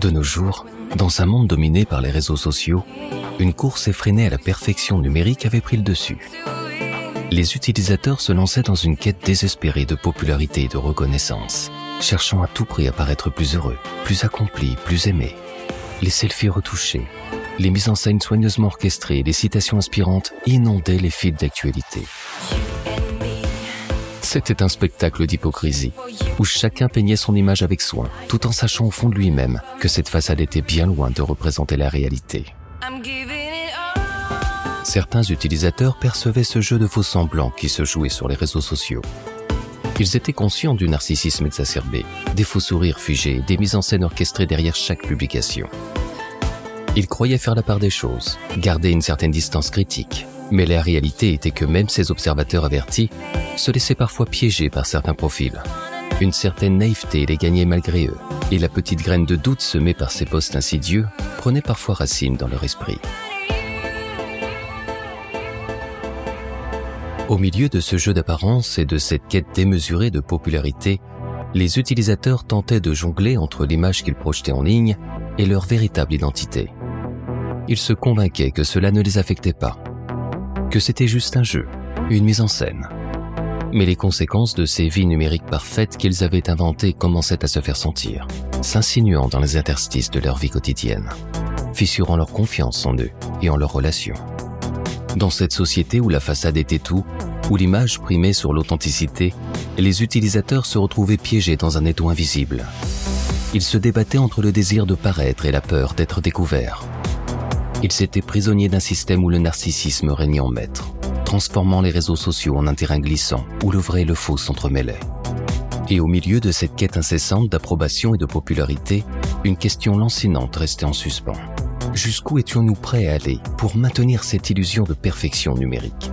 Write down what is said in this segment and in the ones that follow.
De nos jours, dans un monde dominé par les réseaux sociaux, une course effrénée à la perfection numérique avait pris le dessus. Les utilisateurs se lançaient dans une quête désespérée de popularité et de reconnaissance, cherchant à tout prix à paraître plus heureux, plus accomplis, plus aimés. Les selfies retouchés, les mises en scène soigneusement orchestrées, les citations inspirantes inondaient les fils d'actualité. C'était un spectacle d'hypocrisie, où chacun peignait son image avec soin, tout en sachant au fond de lui-même que cette façade était bien loin de représenter la réalité. Certains utilisateurs percevaient ce jeu de faux semblants qui se jouait sur les réseaux sociaux. Ils étaient conscients du narcissisme exacerbé, des faux sourires figés, des mises en scène orchestrées derrière chaque publication. Ils croyaient faire la part des choses, garder une certaine distance critique, mais la réalité était que même ces observateurs avertis se laissaient parfois piéger par certains profils. Une certaine naïveté les gagnait malgré eux, et la petite graine de doute semée par ces postes insidieux prenait parfois racine dans leur esprit. Au milieu de ce jeu d'apparence et de cette quête démesurée de popularité, les utilisateurs tentaient de jongler entre l'image qu'ils projetaient en ligne et leur véritable identité. Ils se convainquaient que cela ne les affectait pas que c'était juste un jeu, une mise en scène. Mais les conséquences de ces vies numériques parfaites qu'ils avaient inventées commençaient à se faire sentir, s'insinuant dans les interstices de leur vie quotidienne, fissurant leur confiance en eux et en leurs relations. Dans cette société où la façade était tout, où l'image primait sur l'authenticité, les utilisateurs se retrouvaient piégés dans un étau invisible. Ils se débattaient entre le désir de paraître et la peur d'être découverts, ils étaient prisonniers d'un système où le narcissisme régnait en maître, transformant les réseaux sociaux en un terrain glissant où le vrai et le faux s'entremêlaient. Et au milieu de cette quête incessante d'approbation et de popularité, une question lancinante restait en suspens. Jusqu'où étions-nous prêts à aller pour maintenir cette illusion de perfection numérique?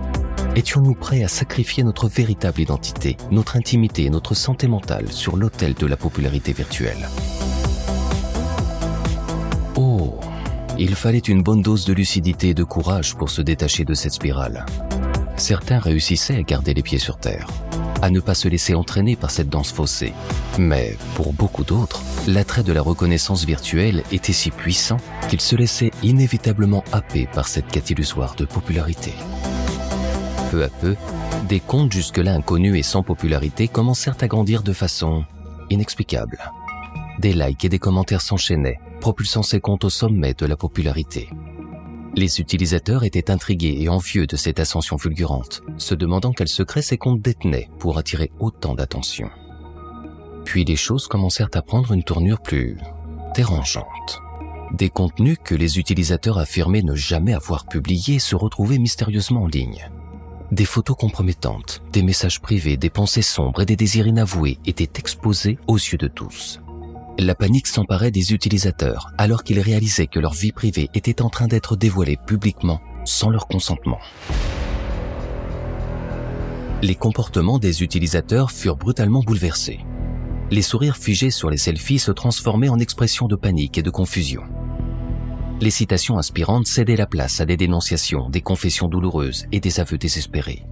Étions-nous prêts à sacrifier notre véritable identité, notre intimité et notre santé mentale sur l'autel de la popularité virtuelle? Il fallait une bonne dose de lucidité et de courage pour se détacher de cette spirale. Certains réussissaient à garder les pieds sur terre, à ne pas se laisser entraîner par cette danse faussée. Mais pour beaucoup d'autres, l'attrait de la reconnaissance virtuelle était si puissant qu'ils se laissaient inévitablement happer par cette quête illusoire de popularité. Peu à peu, des comptes jusque-là inconnus et sans popularité commencèrent à grandir de façon inexplicable. Des likes et des commentaires s'enchaînaient, propulsant ses comptes au sommet de la popularité. Les utilisateurs étaient intrigués et envieux de cette ascension fulgurante, se demandant quel secret ces comptes détenaient pour attirer autant d'attention. Puis les choses commencèrent à prendre une tournure plus dérangeante. Des contenus que les utilisateurs affirmaient ne jamais avoir publiés se retrouvaient mystérieusement en ligne. Des photos compromettantes, des messages privés, des pensées sombres et des désirs inavoués étaient exposés aux yeux de tous. La panique s'emparait des utilisateurs alors qu'ils réalisaient que leur vie privée était en train d'être dévoilée publiquement sans leur consentement. Les comportements des utilisateurs furent brutalement bouleversés. Les sourires figés sur les selfies se transformaient en expressions de panique et de confusion. Les citations inspirantes cédaient la place à des dénonciations, des confessions douloureuses et des aveux désespérés.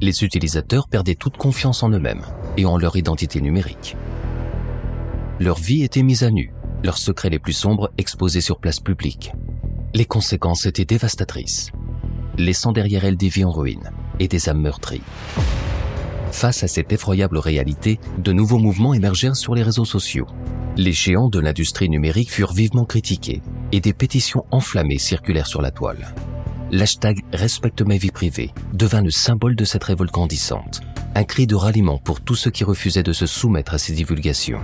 Les utilisateurs perdaient toute confiance en eux-mêmes et en leur identité numérique. Leur vie était mise à nu, leurs secrets les plus sombres exposés sur place publique. Les conséquences étaient dévastatrices, laissant derrière elles des vies en ruine et des âmes meurtries. Face à cette effroyable réalité, de nouveaux mouvements émergèrent sur les réseaux sociaux. Les géants de l'industrie numérique furent vivement critiqués et des pétitions enflammées circulèrent sur la toile. L'hashtag Respecte ma vie privée devint le symbole de cette révolte grandissante, un cri de ralliement pour tous ceux qui refusaient de se soumettre à ces divulgations.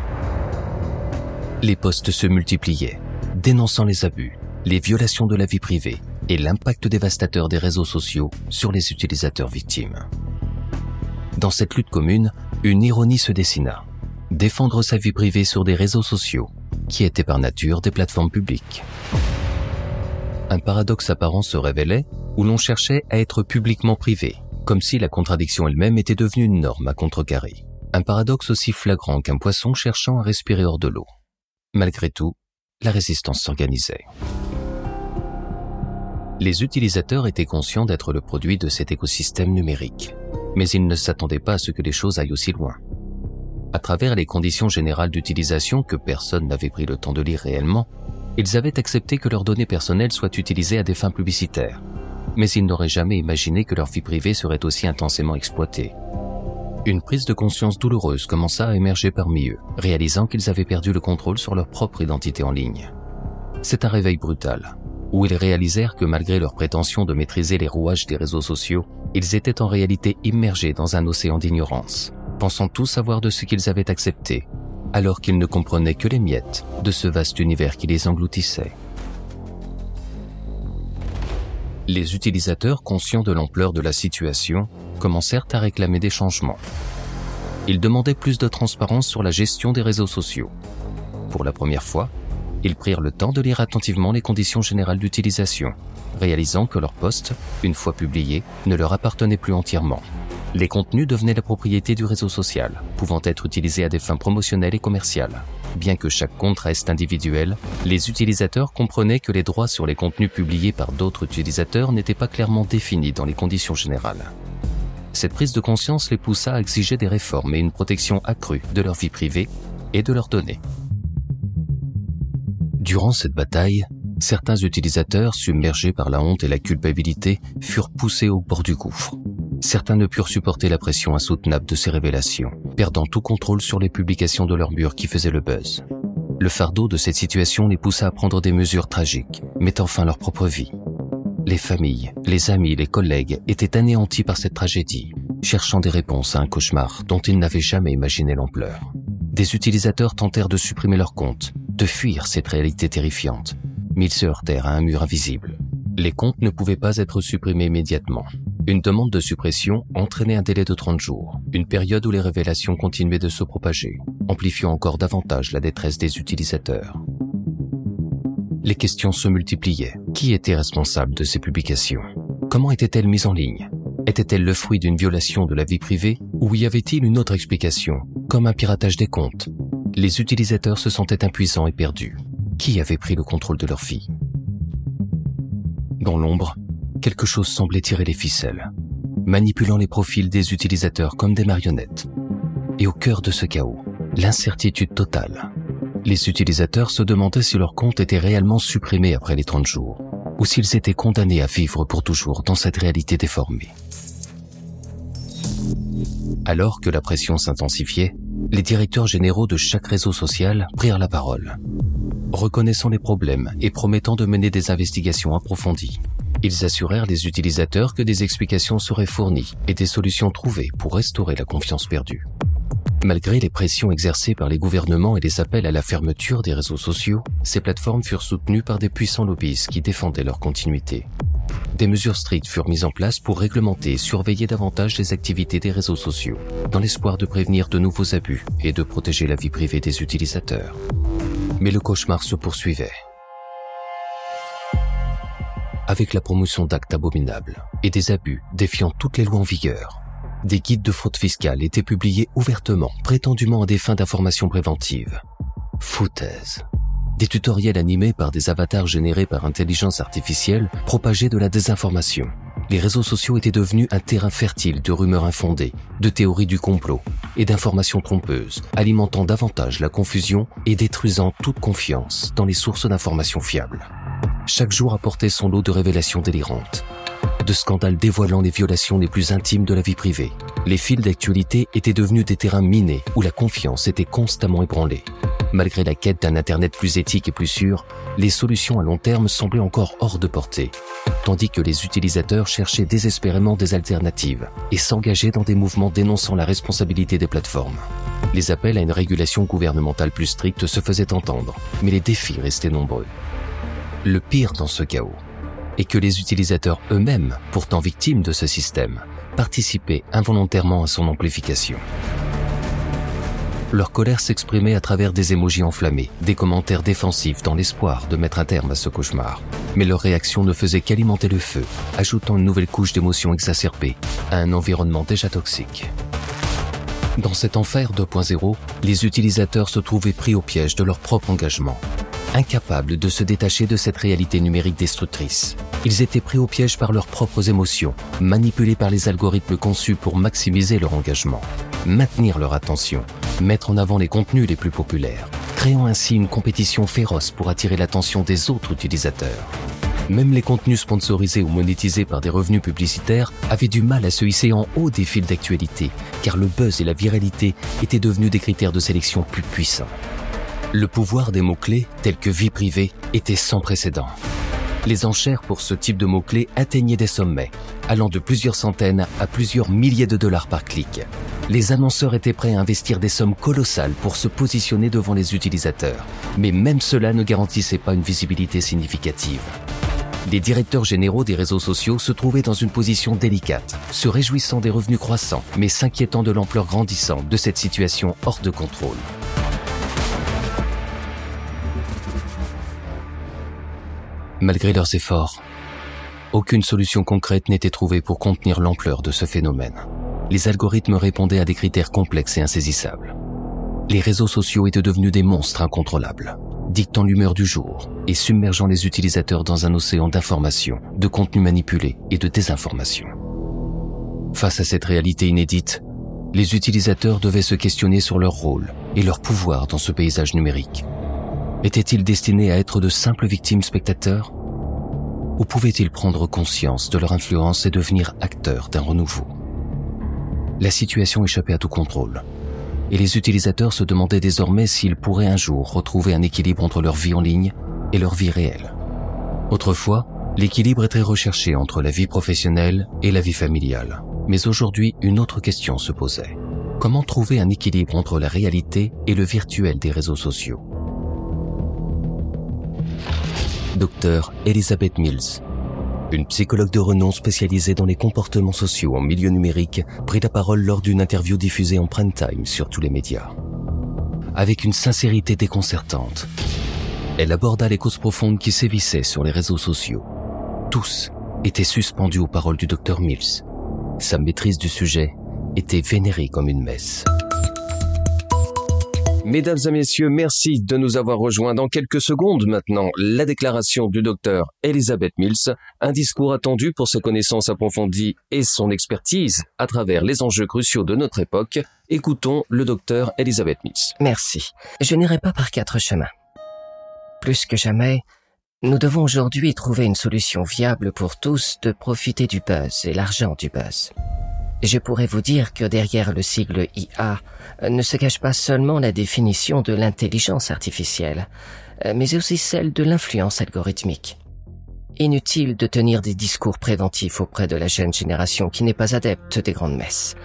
Les postes se multipliaient, dénonçant les abus, les violations de la vie privée et l'impact dévastateur des réseaux sociaux sur les utilisateurs victimes. Dans cette lutte commune, une ironie se dessina. Défendre sa vie privée sur des réseaux sociaux, qui étaient par nature des plateformes publiques. Un paradoxe apparent se révélait où l'on cherchait à être publiquement privé, comme si la contradiction elle-même était devenue une norme à contrecarrer. Un paradoxe aussi flagrant qu'un poisson cherchant à respirer hors de l'eau. Malgré tout, la résistance s'organisait. Les utilisateurs étaient conscients d'être le produit de cet écosystème numérique, mais ils ne s'attendaient pas à ce que les choses aillent aussi loin. À travers les conditions générales d'utilisation que personne n'avait pris le temps de lire réellement, ils avaient accepté que leurs données personnelles soient utilisées à des fins publicitaires. Mais ils n'auraient jamais imaginé que leur vie privée serait aussi intensément exploitée. Une prise de conscience douloureuse commença à émerger parmi eux, réalisant qu'ils avaient perdu le contrôle sur leur propre identité en ligne. C'est un réveil brutal, où ils réalisèrent que malgré leur prétention de maîtriser les rouages des réseaux sociaux, ils étaient en réalité immergés dans un océan d'ignorance, pensant tout savoir de ce qu'ils avaient accepté, alors qu'ils ne comprenaient que les miettes de ce vaste univers qui les engloutissait. Les utilisateurs, conscients de l'ampleur de la situation, commencèrent à réclamer des changements. Ils demandaient plus de transparence sur la gestion des réseaux sociaux. Pour la première fois, ils prirent le temps de lire attentivement les conditions générales d'utilisation, réalisant que leur poste, une fois publié, ne leur appartenait plus entièrement. Les contenus devenaient la propriété du réseau social, pouvant être utilisés à des fins promotionnelles et commerciales. Bien que chaque compte reste individuel, les utilisateurs comprenaient que les droits sur les contenus publiés par d'autres utilisateurs n'étaient pas clairement définis dans les conditions générales. Cette prise de conscience les poussa à exiger des réformes et une protection accrue de leur vie privée et de leurs données. Durant cette bataille, certains utilisateurs, submergés par la honte et la culpabilité, furent poussés au bord du gouffre. Certains ne purent supporter la pression insoutenable de ces révélations, perdant tout contrôle sur les publications de leur mur qui faisaient le buzz. Le fardeau de cette situation les poussa à prendre des mesures tragiques, mettant fin à leur propre vie. Les familles, les amis, les collègues étaient anéantis par cette tragédie, cherchant des réponses à un cauchemar dont ils n'avaient jamais imaginé l'ampleur. Des utilisateurs tentèrent de supprimer leur compte, de fuir cette réalité terrifiante, mais ils se heurtèrent à un mur invisible. Les comptes ne pouvaient pas être supprimés immédiatement. Une demande de suppression entraînait un délai de 30 jours, une période où les révélations continuaient de se propager, amplifiant encore davantage la détresse des utilisateurs. Les questions se multipliaient. Qui était responsable de ces publications? Comment étaient-elles mises en ligne? Était-elle le fruit d'une violation de la vie privée? Ou y avait-il une autre explication, comme un piratage des comptes? Les utilisateurs se sentaient impuissants et perdus. Qui avait pris le contrôle de leur vie? Dans l'ombre, quelque chose semblait tirer les ficelles, manipulant les profils des utilisateurs comme des marionnettes. Et au cœur de ce chaos, l'incertitude totale. Les utilisateurs se demandaient si leur compte était réellement supprimé après les 30 jours, ou s'ils étaient condamnés à vivre pour toujours dans cette réalité déformée. Alors que la pression s'intensifiait, les directeurs généraux de chaque réseau social prirent la parole. Reconnaissant les problèmes et promettant de mener des investigations approfondies, ils assurèrent les utilisateurs que des explications seraient fournies et des solutions trouvées pour restaurer la confiance perdue. Malgré les pressions exercées par les gouvernements et les appels à la fermeture des réseaux sociaux, ces plateformes furent soutenues par des puissants lobbyistes qui défendaient leur continuité. Des mesures strictes furent mises en place pour réglementer et surveiller davantage les activités des réseaux sociaux, dans l'espoir de prévenir de nouveaux abus et de protéger la vie privée des utilisateurs. Mais le cauchemar se poursuivait. Avec la promotion d'actes abominables et des abus défiant toutes les lois en vigueur, des guides de fraude fiscale étaient publiés ouvertement, prétendument à des fins d'information préventive. Foutaise. Des tutoriels animés par des avatars générés par intelligence artificielle propageaient de la désinformation. Les réseaux sociaux étaient devenus un terrain fertile de rumeurs infondées, de théories du complot et d'informations trompeuses, alimentant davantage la confusion et détruisant toute confiance dans les sources d'informations fiables. Chaque jour apportait son lot de révélations délirantes, de scandales dévoilant les violations les plus intimes de la vie privée. Les fils d'actualité étaient devenus des terrains minés où la confiance était constamment ébranlée. Malgré la quête d'un Internet plus éthique et plus sûr, les solutions à long terme semblaient encore hors de portée, tandis que les utilisateurs cherchaient désespérément des alternatives et s'engageaient dans des mouvements dénonçant la responsabilité des plateformes. Les appels à une régulation gouvernementale plus stricte se faisaient entendre, mais les défis restaient nombreux. Le pire dans ce chaos est que les utilisateurs eux-mêmes, pourtant victimes de ce système, participaient involontairement à son amplification. Leur colère s'exprimait à travers des émojis enflammés, des commentaires défensifs dans l'espoir de mettre un terme à ce cauchemar. Mais leur réaction ne faisait qu'alimenter le feu, ajoutant une nouvelle couche d'émotions exacerbées à un environnement déjà toxique. Dans cet enfer 2.0, les utilisateurs se trouvaient pris au piège de leur propre engagement, incapables de se détacher de cette réalité numérique destructrice. Ils étaient pris au piège par leurs propres émotions, manipulés par les algorithmes conçus pour maximiser leur engagement, maintenir leur attention mettre en avant les contenus les plus populaires, créant ainsi une compétition féroce pour attirer l'attention des autres utilisateurs. Même les contenus sponsorisés ou monétisés par des revenus publicitaires avaient du mal à se hisser en haut des fils d'actualité, car le buzz et la viralité étaient devenus des critères de sélection plus puissants. Le pouvoir des mots-clés, tels que vie privée, était sans précédent. Les enchères pour ce type de mots-clés atteignaient des sommets, allant de plusieurs centaines à plusieurs milliers de dollars par clic. Les annonceurs étaient prêts à investir des sommes colossales pour se positionner devant les utilisateurs, mais même cela ne garantissait pas une visibilité significative. Les directeurs généraux des réseaux sociaux se trouvaient dans une position délicate, se réjouissant des revenus croissants, mais s'inquiétant de l'ampleur grandissante de cette situation hors de contrôle. Malgré leurs efforts, aucune solution concrète n'était trouvée pour contenir l'ampleur de ce phénomène. Les algorithmes répondaient à des critères complexes et insaisissables. Les réseaux sociaux étaient devenus des monstres incontrôlables dictant l'humeur du jour et submergeant les utilisateurs dans un océan d'informations, de contenus manipulés et de désinformation. Face à cette réalité inédite, les utilisateurs devaient se questionner sur leur rôle et leur pouvoir dans ce paysage numérique. Étaient-ils destinés à être de simples victimes spectateurs Ou pouvaient-ils prendre conscience de leur influence et devenir acteurs d'un renouveau? La situation échappait à tout contrôle et les utilisateurs se demandaient désormais s'ils pourraient un jour retrouver un équilibre entre leur vie en ligne et leur vie réelle. Autrefois, l'équilibre était recherché entre la vie professionnelle et la vie familiale. Mais aujourd'hui, une autre question se posait. Comment trouver un équilibre entre la réalité et le virtuel des réseaux sociaux? Docteur Elizabeth Mills une psychologue de renom spécialisée dans les comportements sociaux en milieu numérique prit la parole lors d'une interview diffusée en prime time sur tous les médias. Avec une sincérité déconcertante, elle aborda les causes profondes qui sévissaient sur les réseaux sociaux. Tous étaient suspendus aux paroles du docteur Mills. Sa maîtrise du sujet était vénérée comme une messe. Mesdames et messieurs, merci de nous avoir rejoints dans quelques secondes maintenant. La déclaration du docteur Elizabeth Mills, un discours attendu pour sa connaissance approfondie et son expertise à travers les enjeux cruciaux de notre époque. Écoutons le docteur Elizabeth Mills. Merci. Je n'irai pas par quatre chemins. Plus que jamais, nous devons aujourd'hui trouver une solution viable pour tous de profiter du buzz et l'argent du buzz. Je pourrais vous dire que derrière le sigle IA ne se cache pas seulement la définition de l'intelligence artificielle, mais aussi celle de l'influence algorithmique. Inutile de tenir des discours préventifs auprès de la jeune génération qui n'est pas adepte des grandes messes.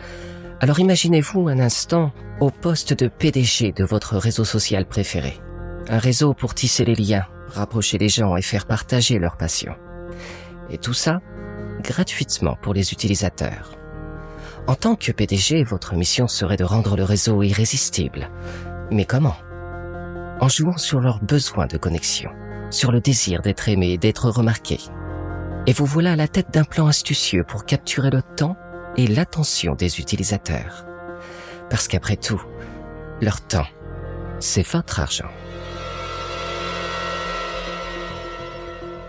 Alors imaginez-vous un instant au poste de PDG de votre réseau social préféré. Un réseau pour tisser les liens, rapprocher les gens et faire partager leurs passions. Et tout ça gratuitement pour les utilisateurs. En tant que PDG, votre mission serait de rendre le réseau irrésistible. Mais comment? En jouant sur leurs besoins de connexion, sur le désir d'être aimé et d'être remarqué. Et vous voilà à la tête d'un plan astucieux pour capturer le temps et l'attention des utilisateurs. Parce qu'après tout, leur temps, c'est votre argent.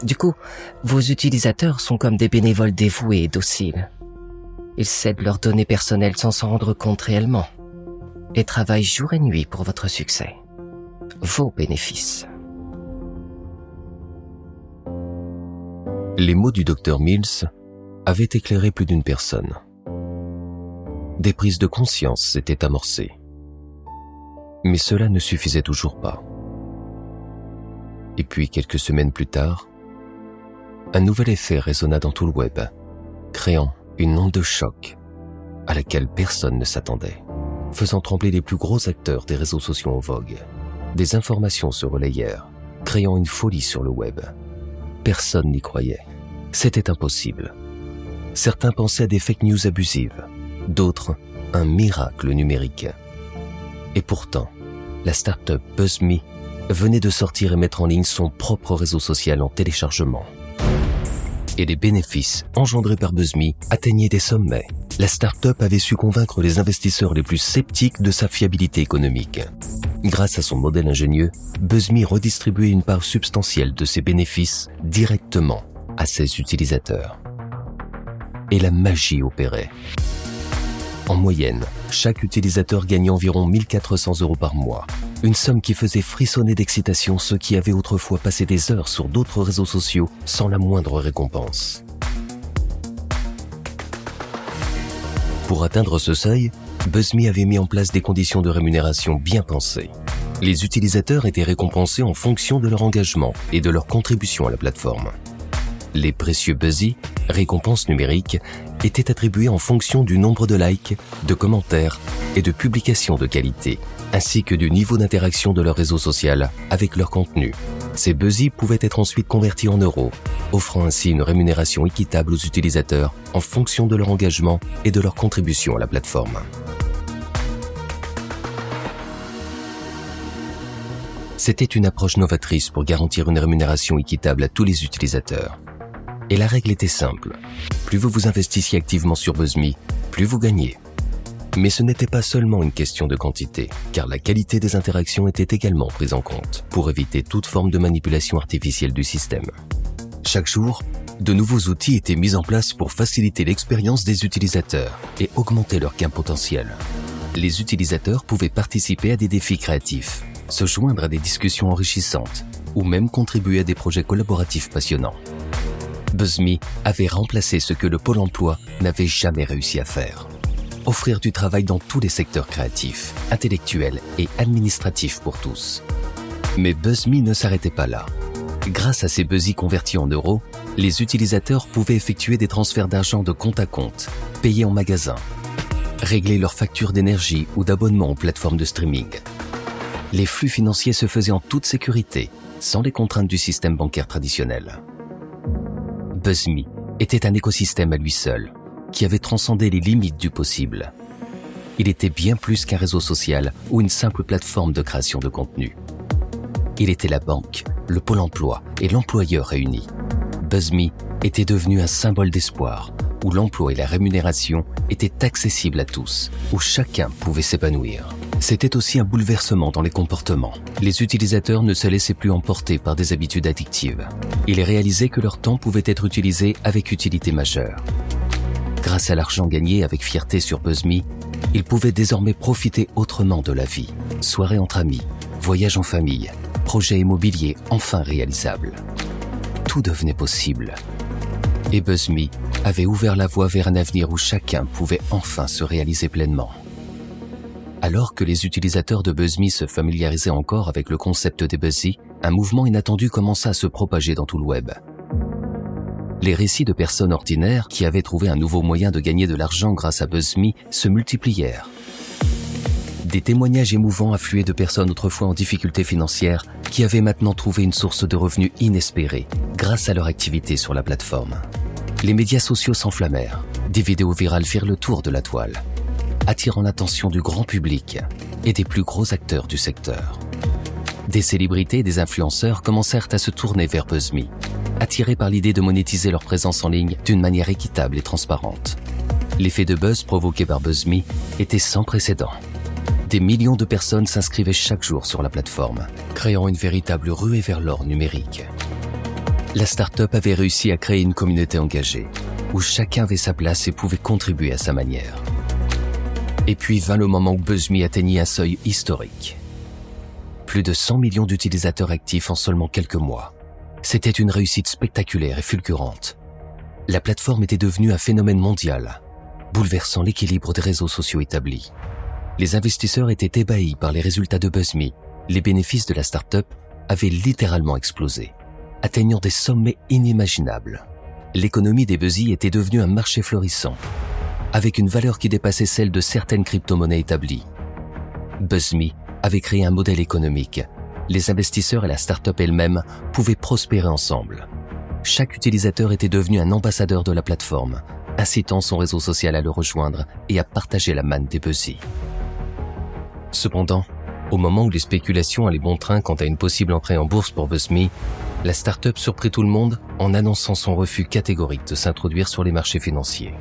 Du coup, vos utilisateurs sont comme des bénévoles dévoués et dociles. Ils cèdent leurs données personnelles sans s'en rendre compte réellement et travaillent jour et nuit pour votre succès. Vos bénéfices. Les mots du docteur Mills avaient éclairé plus d'une personne. Des prises de conscience s'étaient amorcées. Mais cela ne suffisait toujours pas. Et puis quelques semaines plus tard, un nouvel effet résonna dans tout le web, créant une onde de choc à laquelle personne ne s'attendait, faisant trembler les plus gros acteurs des réseaux sociaux en vogue. Des informations se relayèrent, créant une folie sur le web. Personne n'y croyait. C'était impossible. Certains pensaient à des fake news abusives, d'autres un miracle numérique. Et pourtant, la start-up BuzzMe venait de sortir et mettre en ligne son propre réseau social en téléchargement et les bénéfices engendrés par BuzzMe atteignaient des sommets. La start-up avait su convaincre les investisseurs les plus sceptiques de sa fiabilité économique. Grâce à son modèle ingénieux, BuzzMe redistribuait une part substantielle de ses bénéfices directement à ses utilisateurs. Et la magie opérait. En moyenne, chaque utilisateur gagnait environ 1400 euros par mois. Une somme qui faisait frissonner d'excitation ceux qui avaient autrefois passé des heures sur d'autres réseaux sociaux sans la moindre récompense. Pour atteindre ce seuil, BuzzMe avait mis en place des conditions de rémunération bien pensées. Les utilisateurs étaient récompensés en fonction de leur engagement et de leur contribution à la plateforme. Les précieux Buzzy, récompenses numériques, étaient attribués en fonction du nombre de likes, de commentaires et de publications de qualité, ainsi que du niveau d'interaction de leur réseau social avec leur contenu. Ces Buzzy pouvaient être ensuite convertis en euros, offrant ainsi une rémunération équitable aux utilisateurs en fonction de leur engagement et de leur contribution à la plateforme. C'était une approche novatrice pour garantir une rémunération équitable à tous les utilisateurs. Et la règle était simple. Plus vous vous investissiez activement sur BuzzMe, plus vous gagnez. Mais ce n'était pas seulement une question de quantité, car la qualité des interactions était également prise en compte pour éviter toute forme de manipulation artificielle du système. Chaque jour, de nouveaux outils étaient mis en place pour faciliter l'expérience des utilisateurs et augmenter leur gain potentiel. Les utilisateurs pouvaient participer à des défis créatifs, se joindre à des discussions enrichissantes ou même contribuer à des projets collaboratifs passionnants. BuzzMe avait remplacé ce que le Pôle emploi n'avait jamais réussi à faire. Offrir du travail dans tous les secteurs créatifs, intellectuels et administratifs pour tous. Mais BuzzMe ne s'arrêtait pas là. Grâce à ces Buzzy convertis en euros, les utilisateurs pouvaient effectuer des transferts d'argent de compte à compte, payer en magasin, régler leurs factures d'énergie ou d'abonnement aux plateformes de streaming. Les flux financiers se faisaient en toute sécurité, sans les contraintes du système bancaire traditionnel. BuzzMe était un écosystème à lui seul, qui avait transcendé les limites du possible. Il était bien plus qu'un réseau social ou une simple plateforme de création de contenu. Il était la banque, le pôle emploi et l'employeur réunis. BuzzMe était devenu un symbole d'espoir, où l'emploi et la rémunération étaient accessibles à tous, où chacun pouvait s'épanouir. C'était aussi un bouleversement dans les comportements. Les utilisateurs ne se laissaient plus emporter par des habitudes addictives. Ils réalisaient que leur temps pouvait être utilisé avec utilité majeure. Grâce à l'argent gagné avec fierté sur BuzzMe, ils pouvaient désormais profiter autrement de la vie. Soirées entre amis, voyages en famille, projets immobiliers enfin réalisables. Tout devenait possible. Et BuzzMe avait ouvert la voie vers un avenir où chacun pouvait enfin se réaliser pleinement. Alors que les utilisateurs de BuzzMe se familiarisaient encore avec le concept des Buzzy, un mouvement inattendu commença à se propager dans tout le web. Les récits de personnes ordinaires qui avaient trouvé un nouveau moyen de gagner de l'argent grâce à BuzzMe se multiplièrent. Des témoignages émouvants affluaient de personnes autrefois en difficulté financière qui avaient maintenant trouvé une source de revenus inespérée grâce à leur activité sur la plateforme. Les médias sociaux s'enflammèrent. Des vidéos virales firent le tour de la toile attirant l'attention du grand public et des plus gros acteurs du secteur. Des célébrités et des influenceurs commencèrent à se tourner vers BuzzMe, attirés par l'idée de monétiser leur présence en ligne d'une manière équitable et transparente. L'effet de buzz provoqué par BuzzMe était sans précédent. Des millions de personnes s'inscrivaient chaque jour sur la plateforme, créant une véritable ruée vers l'or numérique. La start-up avait réussi à créer une communauté engagée, où chacun avait sa place et pouvait contribuer à sa manière. Et puis vint le moment où BuzzMe atteignit un seuil historique. Plus de 100 millions d'utilisateurs actifs en seulement quelques mois. C'était une réussite spectaculaire et fulgurante. La plateforme était devenue un phénomène mondial, bouleversant l'équilibre des réseaux sociaux établis. Les investisseurs étaient ébahis par les résultats de BuzzMe. Les bénéfices de la start-up avaient littéralement explosé, atteignant des sommets inimaginables. L'économie des Buzzy était devenue un marché florissant, avec une valeur qui dépassait celle de certaines crypto-monnaies établies. BuzzMe avait créé un modèle économique. Les investisseurs et la start-up elle-même pouvaient prospérer ensemble. Chaque utilisateur était devenu un ambassadeur de la plateforme, incitant son réseau social à le rejoindre et à partager la manne des. Cependant, au moment où les spéculations allaient bon train quant à une possible entrée en bourse pour BuzzMe, la start-up surprit tout le monde en annonçant son refus catégorique de s'introduire sur les marchés financiers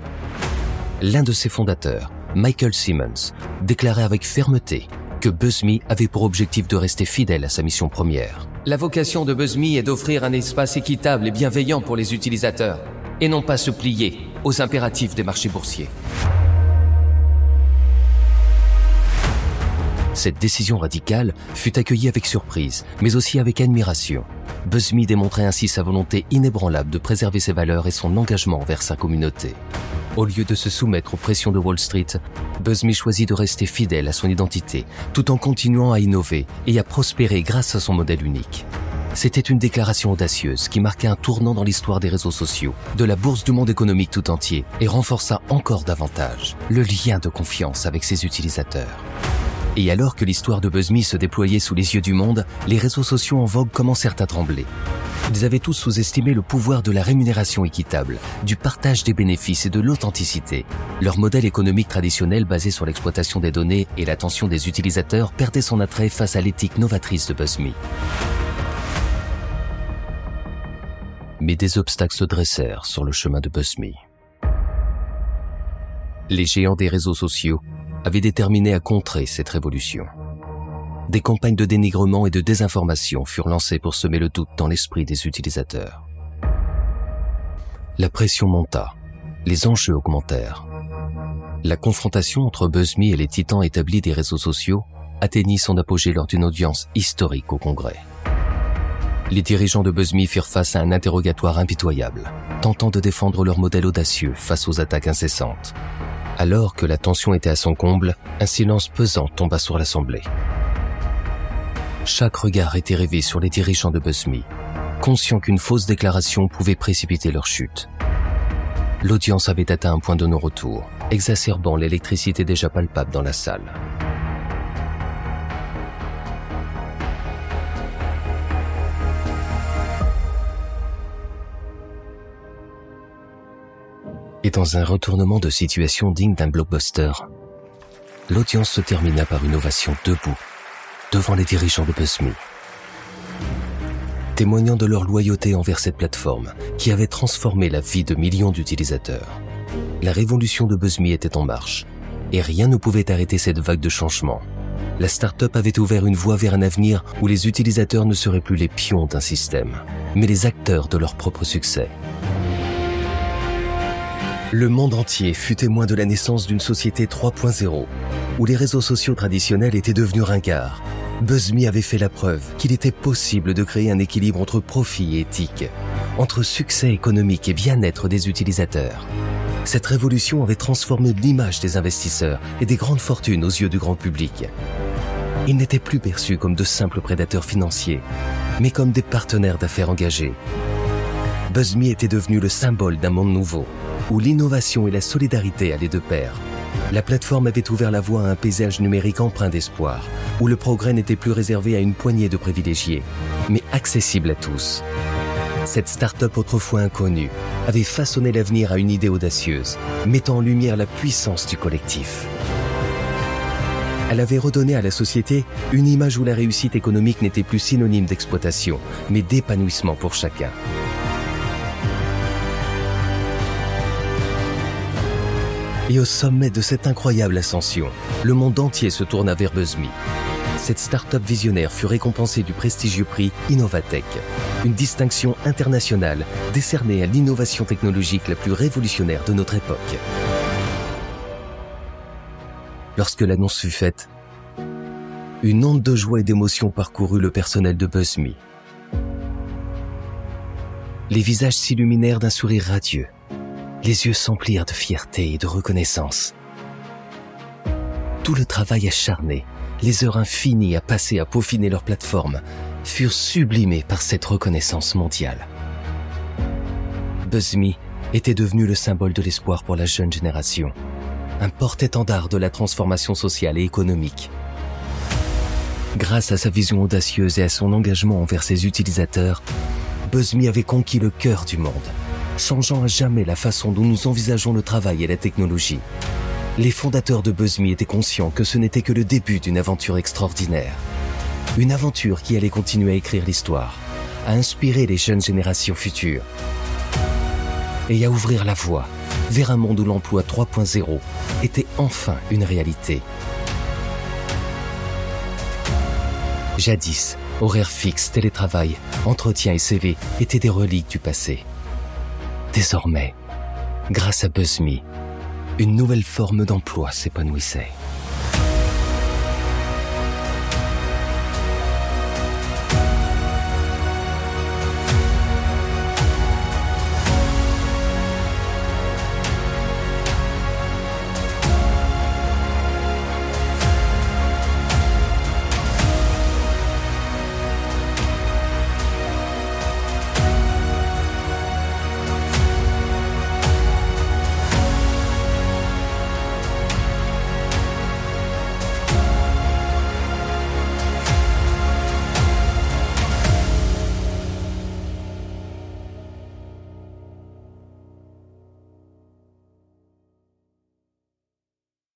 l'un de ses fondateurs, Michael Simmons, déclarait avec fermeté que BuzzMe avait pour objectif de rester fidèle à sa mission première. La vocation de BuzzMe est d'offrir un espace équitable et bienveillant pour les utilisateurs, et non pas se plier aux impératifs des marchés boursiers. Cette décision radicale fut accueillie avec surprise, mais aussi avec admiration. Buzzme démontrait ainsi sa volonté inébranlable de préserver ses valeurs et son engagement envers sa communauté. Au lieu de se soumettre aux pressions de Wall Street, Buzzme choisit de rester fidèle à son identité, tout en continuant à innover et à prospérer grâce à son modèle unique. C'était une déclaration audacieuse qui marquait un tournant dans l'histoire des réseaux sociaux, de la bourse du monde économique tout entier et renforça encore davantage le lien de confiance avec ses utilisateurs. Et alors que l'histoire de BuzzMe se déployait sous les yeux du monde, les réseaux sociaux en vogue commencèrent à trembler. Ils avaient tous sous-estimé le pouvoir de la rémunération équitable, du partage des bénéfices et de l'authenticité. Leur modèle économique traditionnel basé sur l'exploitation des données et l'attention des utilisateurs perdait son attrait face à l'éthique novatrice de BuzzMe. Mais des obstacles se dressèrent sur le chemin de BuzzMe. Les géants des réseaux sociaux avait déterminé à contrer cette révolution. Des campagnes de dénigrement et de désinformation furent lancées pour semer le doute dans l'esprit des utilisateurs. La pression monta, les enjeux augmentèrent. La confrontation entre BuzzMe et les titans établis des réseaux sociaux atteignit son apogée lors d'une audience historique au Congrès. Les dirigeants de BuzzMe firent face à un interrogatoire impitoyable, tentant de défendre leur modèle audacieux face aux attaques incessantes. Alors que la tension était à son comble, un silence pesant tomba sur l'Assemblée. Chaque regard était rêvé sur les dirigeants de BuzzMe, conscients qu'une fausse déclaration pouvait précipiter leur chute. L'audience avait atteint un point de non-retour, exacerbant l'électricité déjà palpable dans la salle. Dans un retournement de situation digne d'un blockbuster, l'audience se termina par une ovation debout, devant les dirigeants de BuzzMe. Témoignant de leur loyauté envers cette plateforme qui avait transformé la vie de millions d'utilisateurs. La révolution de BuzzMe était en marche et rien ne pouvait arrêter cette vague de changement. La start-up avait ouvert une voie vers un avenir où les utilisateurs ne seraient plus les pions d'un système, mais les acteurs de leur propre succès. Le monde entier fut témoin de la naissance d'une société 3.0, où les réseaux sociaux traditionnels étaient devenus ringards. BuzzMe avait fait la preuve qu'il était possible de créer un équilibre entre profit et éthique, entre succès économique et bien-être des utilisateurs. Cette révolution avait transformé l'image des investisseurs et des grandes fortunes aux yeux du grand public. Ils n'étaient plus perçus comme de simples prédateurs financiers, mais comme des partenaires d'affaires engagés. BuzzMe était devenu le symbole d'un monde nouveau, où l'innovation et la solidarité allaient de pair. La plateforme avait ouvert la voie à un paysage numérique empreint d'espoir, où le progrès n'était plus réservé à une poignée de privilégiés, mais accessible à tous. Cette start-up autrefois inconnue avait façonné l'avenir à une idée audacieuse, mettant en lumière la puissance du collectif. Elle avait redonné à la société une image où la réussite économique n'était plus synonyme d'exploitation, mais d'épanouissement pour chacun. Et au sommet de cette incroyable ascension, le monde entier se tourna vers BuzzMe. Cette start-up visionnaire fut récompensée du prestigieux prix Innovatech, une distinction internationale décernée à l'innovation technologique la plus révolutionnaire de notre époque. Lorsque l'annonce fut faite, une onde de joie et d'émotion parcourut le personnel de BuzzMe. Les visages s'illuminèrent d'un sourire radieux les yeux s'emplirent de fierté et de reconnaissance. Tout le travail acharné, les heures infinies à passer à peaufiner leur plateforme, furent sublimés par cette reconnaissance mondiale. BuzzMe était devenu le symbole de l'espoir pour la jeune génération, un porte-étendard de la transformation sociale et économique. Grâce à sa vision audacieuse et à son engagement envers ses utilisateurs, BuzzMe avait conquis le cœur du monde changeant à jamais la façon dont nous envisageons le travail et la technologie. Les fondateurs de BuzzMe étaient conscients que ce n'était que le début d'une aventure extraordinaire. Une aventure qui allait continuer à écrire l'histoire, à inspirer les jeunes générations futures et à ouvrir la voie vers un monde où l'emploi 3.0 était enfin une réalité. Jadis, horaires fixes, télétravail, entretien et CV étaient des reliques du passé. Désormais, grâce à BuzzMe, une nouvelle forme d'emploi s'épanouissait.